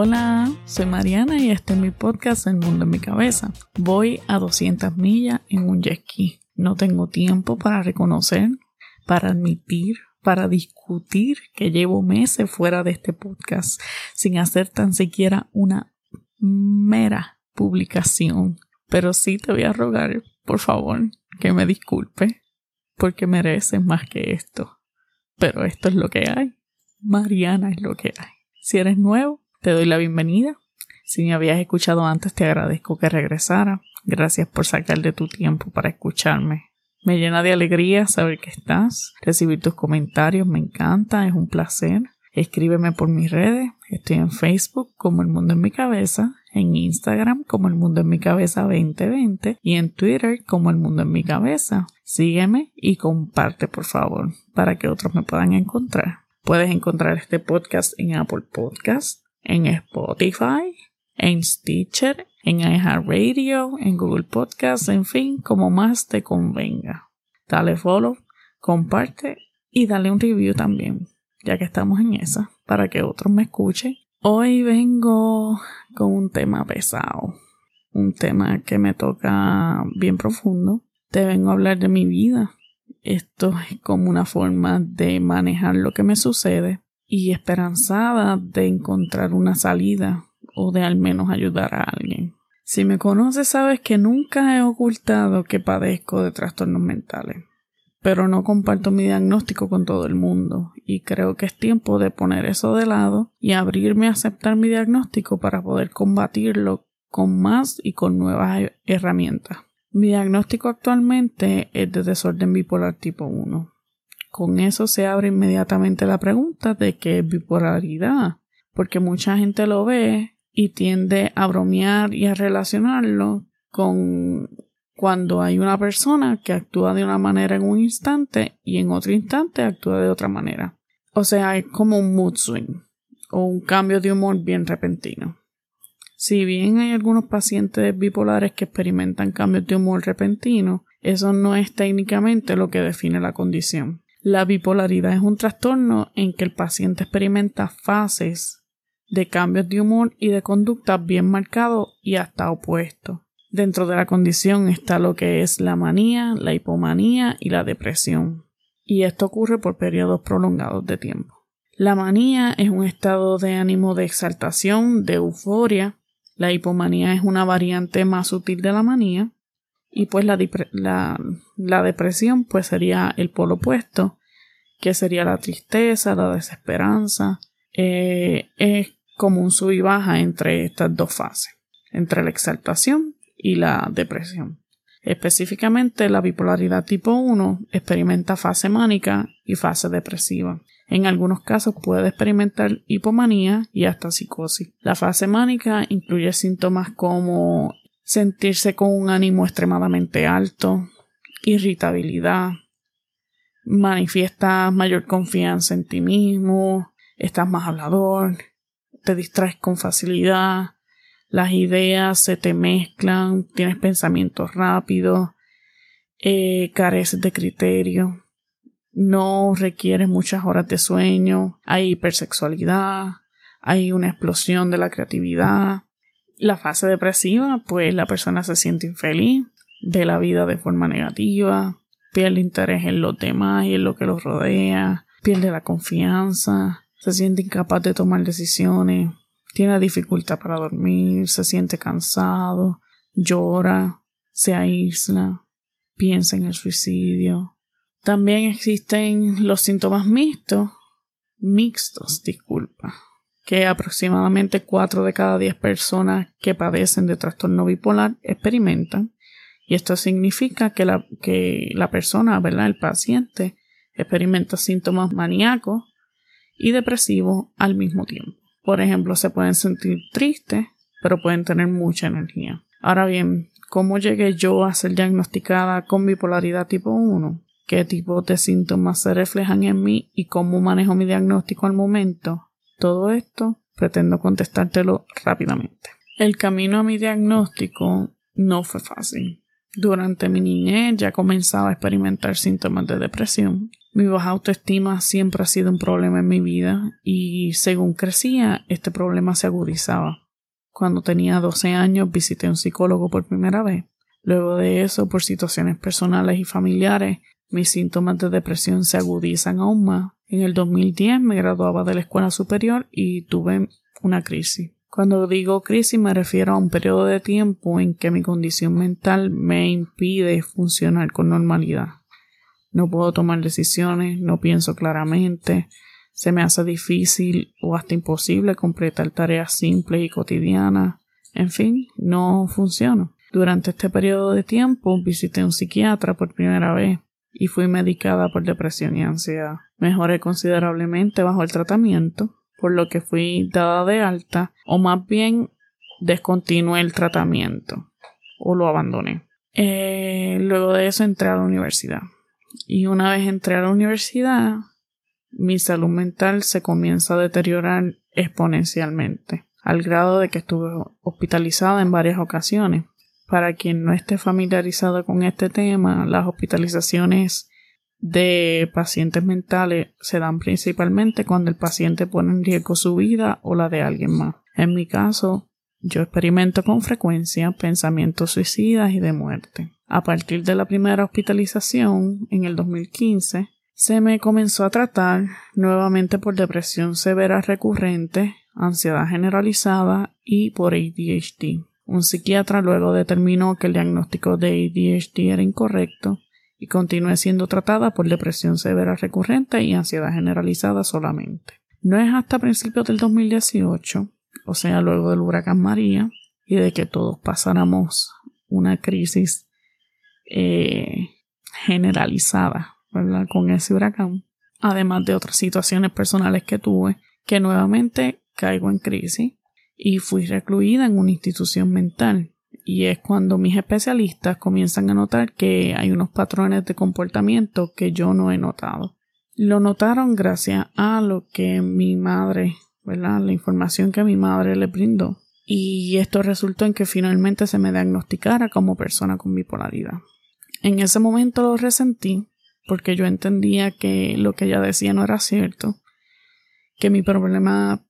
Hola, soy Mariana y este es mi podcast El Mundo en mi Cabeza. Voy a 200 millas en un jet ski. No tengo tiempo para reconocer, para admitir, para discutir que llevo meses fuera de este podcast sin hacer tan siquiera una mera publicación. Pero sí te voy a rogar, por favor, que me disculpe, porque mereces más que esto. Pero esto es lo que hay. Mariana es lo que hay. Si eres nuevo, te doy la bienvenida. Si me habías escuchado antes, te agradezco que regresara. Gracias por sacar de tu tiempo para escucharme. Me llena de alegría saber que estás. Recibir tus comentarios me encanta, es un placer. Escríbeme por mis redes. Estoy en Facebook como El Mundo en mi Cabeza, en Instagram como El Mundo en mi Cabeza 2020 y en Twitter como El Mundo en mi Cabeza. Sígueme y comparte por favor para que otros me puedan encontrar. Puedes encontrar este podcast en Apple Podcast, en Spotify, en Stitcher, en iHeartRadio, en Google Podcast, en fin, como más te convenga. Dale follow, comparte y dale un review también, ya que estamos en esa, para que otros me escuchen. Hoy vengo con un tema pesado, un tema que me toca bien profundo. Te vengo a hablar de mi vida. Esto es como una forma de manejar lo que me sucede y esperanzada de encontrar una salida o de al menos ayudar a alguien. Si me conoces sabes que nunca he ocultado que padezco de trastornos mentales, pero no comparto mi diagnóstico con todo el mundo y creo que es tiempo de poner eso de lado y abrirme a aceptar mi diagnóstico para poder combatirlo con más y con nuevas herramientas. Mi diagnóstico actualmente es de desorden bipolar tipo 1 con eso se abre inmediatamente la pregunta de qué es bipolaridad, porque mucha gente lo ve y tiende a bromear y a relacionarlo con cuando hay una persona que actúa de una manera en un instante y en otro instante actúa de otra manera. O sea, es como un mood swing o un cambio de humor bien repentino. Si bien hay algunos pacientes bipolares que experimentan cambios de humor repentino, eso no es técnicamente lo que define la condición. La bipolaridad es un trastorno en que el paciente experimenta fases de cambios de humor y de conducta bien marcados y hasta opuestos. Dentro de la condición está lo que es la manía, la hipomanía y la depresión. Y esto ocurre por periodos prolongados de tiempo. La manía es un estado de ánimo de exaltación, de euforia. La hipomanía es una variante más sutil de la manía y pues la, la, depresión pues sería el polo opuesto, que sería la tristeza, la desesperanza. Eh, es como un sub y baja entre estas dos fases, entre la exaltación y la depresión. Específicamente, la bipolaridad tipo 1 experimenta fase mánica y fase depresiva. En algunos casos puede experimentar hipomanía y hasta psicosis. La fase mánica incluye síntomas como sentirse con un ánimo extremadamente alto, irritabilidad, manifiestas mayor confianza en ti mismo, estás más hablador, te distraes con facilidad, las ideas se te mezclan, tienes pensamientos rápidos, eh, careces de criterio, no requieres muchas horas de sueño, hay hipersexualidad, hay una explosión de la creatividad, la fase depresiva, pues la persona se siente infeliz, ve la vida de forma negativa, pierde interés en los demás y en lo que los rodea, pierde la confianza, se siente incapaz de tomar decisiones, tiene dificultad para dormir, se siente cansado, llora, se aísla, piensa en el suicidio. También existen los síntomas mixtos, mixtos, disculpa, que aproximadamente 4 de cada 10 personas que padecen de trastorno bipolar experimentan. Y esto significa que la, que la persona, ¿verdad? El paciente experimenta síntomas maníacos y depresivos al mismo tiempo. Por ejemplo, se pueden sentir tristes, pero pueden tener mucha energía. Ahora bien, ¿cómo llegué yo a ser diagnosticada con bipolaridad tipo 1? ¿Qué tipo de síntomas se reflejan en mí y cómo manejo mi diagnóstico al momento? Todo esto pretendo contestártelo rápidamente. El camino a mi diagnóstico no fue fácil. Durante mi niñez ya comenzaba a experimentar síntomas de depresión Mi baja autoestima siempre ha sido un problema en mi vida y según crecía, este problema se agudizaba. Cuando tenía 12 años visité a un psicólogo por primera vez. Luego de eso, por situaciones personales y familiares, mis síntomas de depresión se agudizan aún más. En el 2010 me graduaba de la escuela superior y tuve una crisis. Cuando digo crisis me refiero a un periodo de tiempo en que mi condición mental me impide funcionar con normalidad. No puedo tomar decisiones, no pienso claramente, se me hace difícil o hasta imposible completar tareas simples y cotidianas. En fin, no funciono. Durante este periodo de tiempo visité un psiquiatra por primera vez y fui medicada por depresión y ansiedad. Mejoré considerablemente bajo el tratamiento, por lo que fui dada de alta, o más bien descontinué el tratamiento o lo abandoné. Eh, luego de eso entré a la universidad. Y una vez entré a la universidad, mi salud mental se comienza a deteriorar exponencialmente, al grado de que estuve hospitalizada en varias ocasiones. Para quien no esté familiarizado con este tema, las hospitalizaciones de pacientes mentales se dan principalmente cuando el paciente pone en riesgo su vida o la de alguien más. En mi caso, yo experimento con frecuencia pensamientos suicidas y de muerte. A partir de la primera hospitalización, en el 2015, se me comenzó a tratar nuevamente por depresión severa recurrente, ansiedad generalizada y por ADHD. Un psiquiatra luego determinó que el diagnóstico de ADHD era incorrecto y continué siendo tratada por depresión severa recurrente y ansiedad generalizada solamente. No es hasta principios del 2018, o sea, luego del huracán María, y de que todos pasáramos una crisis eh, generalizada con ese huracán, además de otras situaciones personales que tuve, que nuevamente caigo en crisis y fui recluida en una institución mental. Y es cuando mis especialistas comienzan a notar que hay unos patrones de comportamiento que yo no he notado. Lo notaron gracias a lo que mi madre, ¿verdad? La información que mi madre le brindó. Y esto resultó en que finalmente se me diagnosticara como persona con bipolaridad. En ese momento lo resentí porque yo entendía que lo que ella decía no era cierto, que mi problema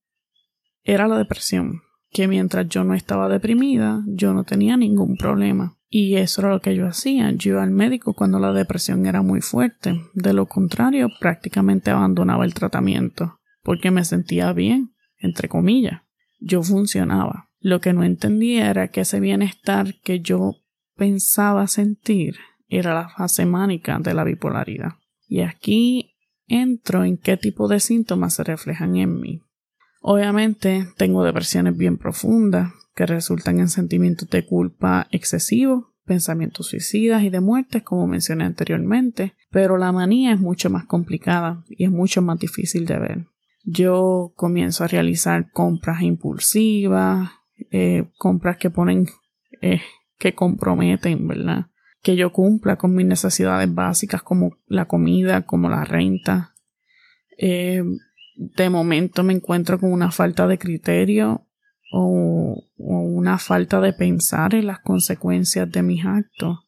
era la depresión, que mientras yo no estaba deprimida, yo no tenía ningún problema. Y eso era lo que yo hacía. Yo iba al médico cuando la depresión era muy fuerte. De lo contrario, prácticamente abandonaba el tratamiento, porque me sentía bien, entre comillas. Yo funcionaba. Lo que no entendía era que ese bienestar que yo pensaba sentir era la fase mánica de la bipolaridad. Y aquí entro en qué tipo de síntomas se reflejan en mí. Obviamente tengo depresiones bien profundas que resultan en sentimientos de culpa excesivos, pensamientos suicidas y de muertes, como mencioné anteriormente, pero la manía es mucho más complicada y es mucho más difícil de ver. Yo comienzo a realizar compras impulsivas, eh, compras que ponen, eh, que comprometen, ¿verdad? que yo cumpla con mis necesidades básicas como la comida, como la renta. Eh, de momento me encuentro con una falta de criterio o, una falta de pensar en las consecuencias de mis actos.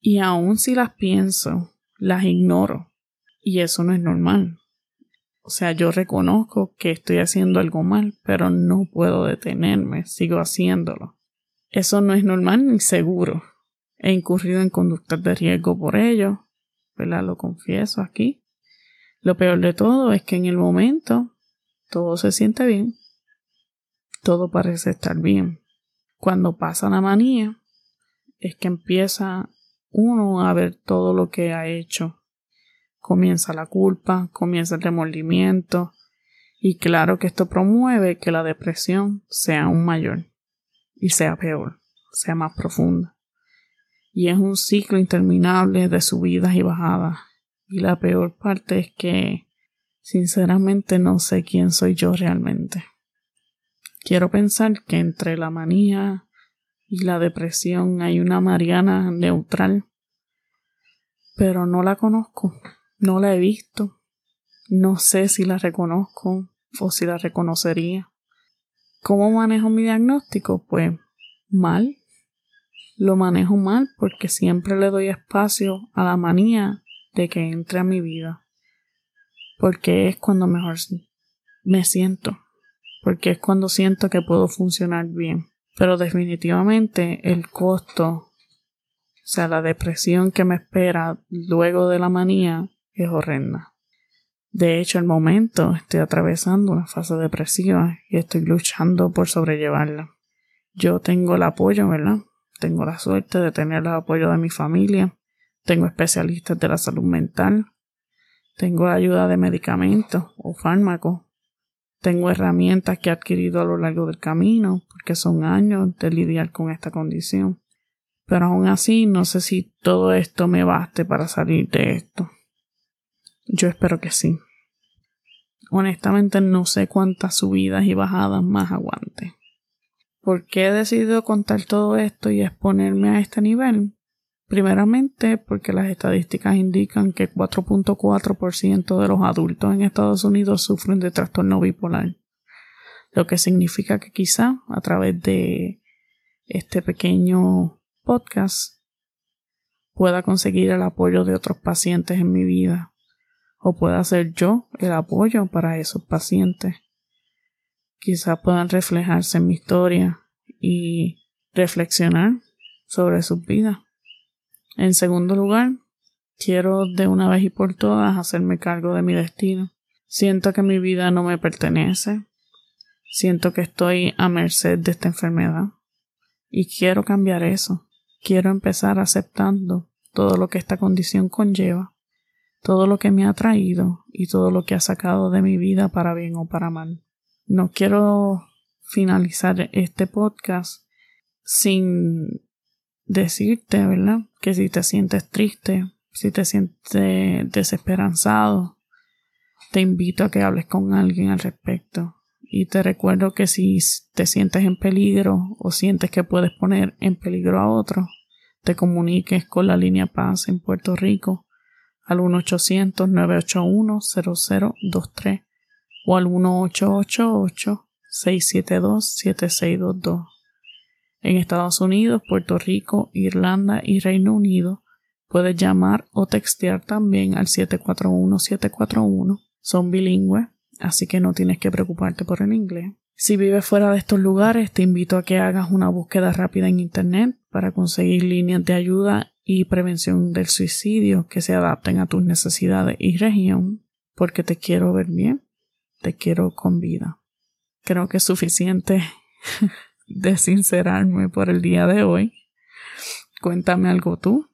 Y aun si las pienso, las ignoro. Y eso no es normal. O sea, yo reconozco que estoy haciendo algo mal, pero no puedo detenerme, sigo haciéndolo. Eso no es normal ni seguro. He incurrido en conductas de riesgo por ello, ¿verdad? Lo confieso aquí. Lo peor de todo es que en el momento todo se siente bien, todo parece estar bien. Cuando pasa la manía, es que empieza uno a ver todo lo que ha hecho. Comienza la culpa, comienza el remordimiento, y claro que esto promueve que la depresión sea aún mayor y sea peor, sea más profunda y es un ciclo interminable de subidas y bajadas. Y la peor parte es que sinceramente no sé quién soy yo realmente. Quiero pensar que entre la manía y la depresión hay una Mariana neutral, pero no la conozco, no la he visto, no sé si la reconozco o si la reconocería. ¿Cómo manejo mi diagnóstico? Pues mal, lo manejo mal porque siempre le doy espacio a la manía de que entre a mi vida. Porque es cuando mejor me siento. Porque es cuando siento que puedo funcionar bien. Pero definitivamente el costo, o sea, la depresión que me espera luego de la manía es horrenda. De hecho, el momento estoy atravesando una fase depresiva y estoy luchando por sobrellevarla. Yo tengo el apoyo, ¿verdad? Tengo la suerte de tener el apoyo de mi familia. Tengo especialistas de la salud mental. Tengo ayuda de medicamentos o fármacos. Tengo herramientas que he adquirido a lo largo del camino porque son años de lidiar con esta condición. Pero aún así no sé si todo esto me baste para salir de esto. Yo espero que sí. Honestamente no sé cuántas subidas y bajadas más aguante. ¿Por qué he decidido contar todo esto y exponerme a este nivel? Primeramente porque las estadísticas indican que 4.4% de los adultos en Estados Unidos sufren de trastorno bipolar, lo que significa que quizá a través de este pequeño podcast pueda conseguir el apoyo de otros pacientes en mi vida o pueda ser yo el apoyo para esos pacientes quizá puedan reflejarse en mi historia y reflexionar sobre sus vidas. En segundo lugar, quiero de una vez y por todas hacerme cargo de mi destino. Siento que mi vida no me pertenece. Siento que estoy a merced de esta enfermedad. Y quiero cambiar eso. Quiero empezar aceptando todo lo que esta condición conlleva, todo lo que me ha traído y todo lo que ha sacado de mi vida para bien o para mal. No quiero finalizar este podcast sin decirte, ¿verdad? Que si te sientes triste, si te sientes desesperanzado, te invito a que hables con alguien al respecto. Y te recuerdo que si te sientes en peligro o sientes que puedes poner en peligro a otro, te comuniques con la línea Paz en Puerto Rico al 1-800-981-0023 o al 1888-672-7622. En Estados Unidos, Puerto Rico, Irlanda y Reino Unido puedes llamar o textear también al 741-741. Son bilingües, así que no tienes que preocuparte por el inglés. Si vives fuera de estos lugares, te invito a que hagas una búsqueda rápida en Internet para conseguir líneas de ayuda y prevención del suicidio que se adapten a tus necesidades y región, porque te quiero ver bien te quiero con vida. Creo que es suficiente de sincerarme por el día de hoy. Cuéntame algo tú.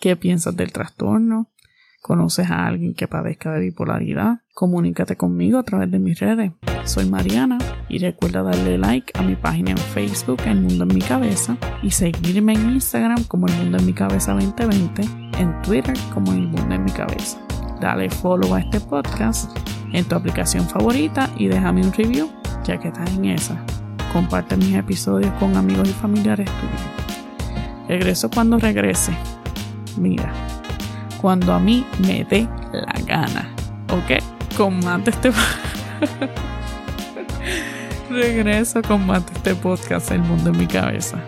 ¿Qué piensas del trastorno? ¿Conoces a alguien que padezca de bipolaridad? Comunícate conmigo a través de mis redes. Soy Mariana y recuerda darle like a mi página en Facebook El Mundo en mi Cabeza y seguirme en Instagram como El Mundo en mi Cabeza 2020, en Twitter como El Mundo en mi Cabeza. Dale follow a este podcast en tu aplicación favorita y déjame un review ya que estás en esa. Comparte mis episodios con amigos y familiares tuyos. Regreso cuando regrese. Mira, cuando a mí me dé la gana. ¿Ok? Con más de este... Regreso con más este podcast El Mundo en mi Cabeza.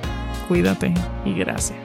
Cuídate y gracias.